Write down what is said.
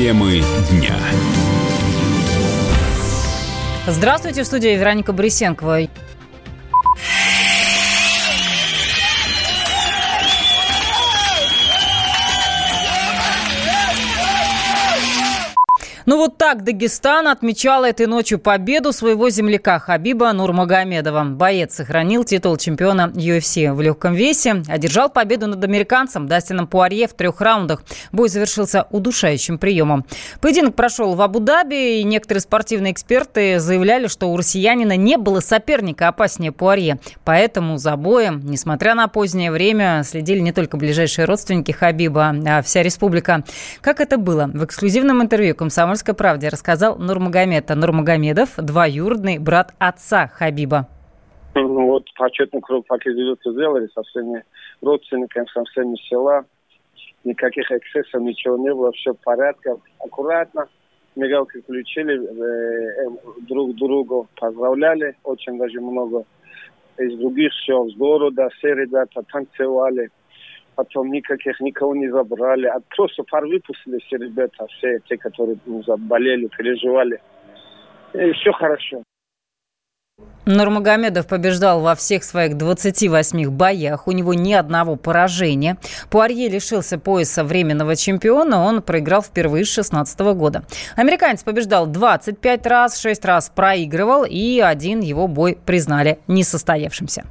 Темы дня. Здравствуйте, в студии Вероника Борисенкова. Ну вот так Дагестан отмечал этой ночью победу своего земляка Хабиба Нурмагомедова. Боец сохранил титул чемпиона UFC в легком весе, одержал победу над американцем Дастином Пуарье в трех раундах. Бой завершился удушающим приемом. Поединок прошел в Абу-Даби, и некоторые спортивные эксперты заявляли, что у россиянина не было соперника опаснее Пуарье. Поэтому за боем, несмотря на позднее время, следили не только ближайшие родственники Хабиба, а вся республика. Как это было? В эксклюзивном интервью «Комсомольской «Комсомольской правде» рассказал Нурмагомед Нурмагомедов, двоюродный брат отца Хабиба. Ну, вот почетный круг покидываются сделали со всеми родственниками, со всеми села. Никаких эксцессов, ничего не было, все в порядке, аккуратно. Мигалки включили, э, э, друг другу поздравляли, очень даже много из других сел, с города, все ребята танцевали потом никаких никого не забрали. А просто пар выпустили все ребята, все те, которые ну, заболели, переживали. И все хорошо. Нурмагомедов побеждал во всех своих 28 боях. У него ни одного поражения. Пуарье лишился пояса временного чемпиона. Он проиграл впервые с 16 года. Американец побеждал 25 раз, 6 раз проигрывал. И один его бой признали несостоявшимся.